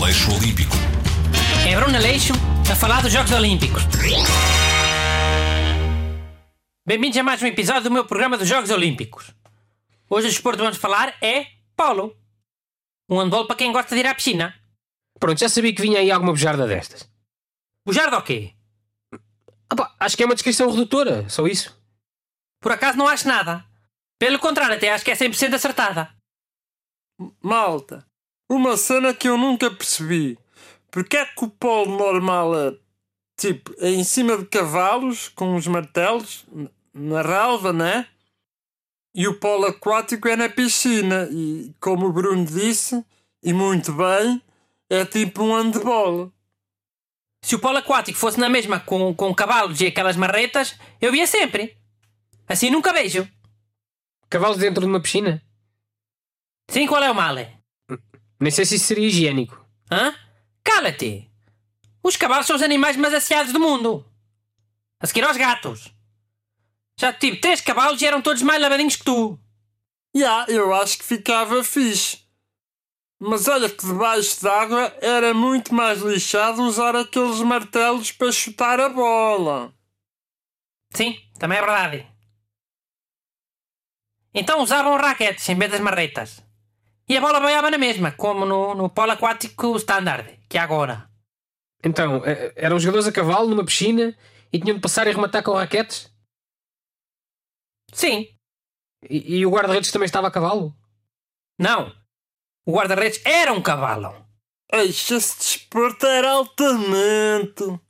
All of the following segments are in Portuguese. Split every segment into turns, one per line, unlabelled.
Aleixo Olímpico.
É Bruno Aleixo a falar dos Jogos Olímpicos. Bem-vindos a mais um episódio do meu programa dos Jogos Olímpicos. Hoje o desporto que vamos falar é polo. Um handball para quem gosta de ir à piscina.
Pronto, já sabia que vinha aí alguma bujarda destas.
Bujardo o quê?
Ah pá, acho que é uma descrição redutora, só isso.
Por acaso não acho nada. Pelo contrário, até acho que é 100% acertada.
Malta, uma cena que eu nunca percebi. Porque é que o polo normal é tipo é em cima de cavalos com os martelos na relva, né? E o polo aquático é na piscina. E como o Bruno disse, e muito bem, é tipo um handball.
Se o polo aquático fosse na mesma com, com cavalos e aquelas marretas, eu via sempre. Assim nunca vejo.
Cavalos dentro de uma piscina?
Sim, qual é o mal?
Nem sei se isso seria higiênico.
Hã? Cala-te! Os cavalos são os animais mais asseados do mundo. A seguir aos gatos. Já tive três cavalos e eram todos mais lavadinhos que tu.
Ya, eu acho que ficava fixe. Mas olha que debaixo d'água era muito mais lixado usar aqueles martelos para chutar a bola.
Sim, também é verdade. Então usavam raquetes em vez das marretas. E a bola boiava na mesma, como no, no polo aquático standard, que é agora.
Então, eh, eram jogadores a cavalo numa piscina e tinham de passar e rematar com raquetes?
Sim.
E, e o guarda-redes também estava a cavalo?
Não. O guarda-redes era um cavalo.
Desporto era altamente.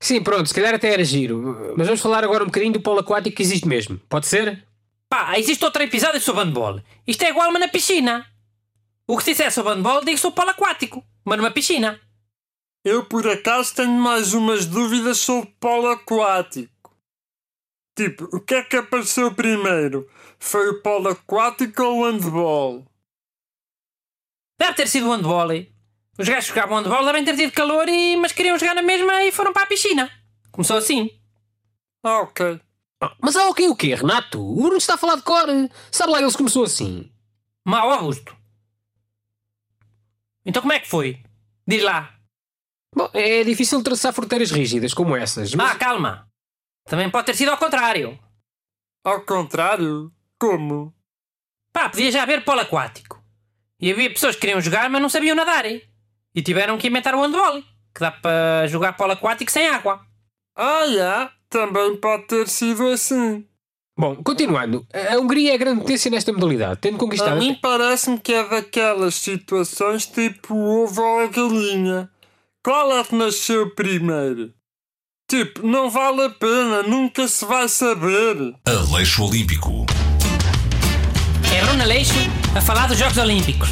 Sim, pronto, se calhar até era giro. Mas vamos falar agora um bocadinho do polo aquático que existe mesmo. Pode ser?
Pá, existe outro episódio sobre handball. Isto é igual, mas na piscina. O que se disser sobre handball, digo sobre polo aquático, mas numa piscina.
Eu por acaso tenho mais umas dúvidas sobre polo aquático. Tipo, o que é que apareceu primeiro? Foi o polo aquático ou o handball?
Deve ter sido o handball. Os gajos que jogavam handball devem ter tido calor, e... mas queriam jogar na mesma e foram para a piscina. Começou assim.
Ah, ok.
Ah, Mas há o quê o quê, Renato? O Bruno está a falar de cor. Sabe lá ele começou assim.
Mau Augusto. Então como é que foi? Diz lá.
Bom, é difícil traçar fronteiras rígidas como essas. Mas...
Ah, calma. Também pode ter sido ao contrário.
Ao contrário? Como?
Pá, podia já haver polo aquático. E havia pessoas que queriam jogar, mas não sabiam nadar. E tiveram que inventar o handball. Que dá para jogar polo aquático sem água.
Ah, já. Também pode ter sido assim.
Bom, continuando. A Hungria é a grande potência nesta modalidade, tendo
A
conquistado.
mim parece-me que é daquelas situações tipo o ovo ou a galinha. Qual é que nasceu primeiro? Tipo, não vale a pena, nunca se vai saber.
Aleixo Olímpico.
É Bruno Aleixo a falar dos Jogos Olímpicos.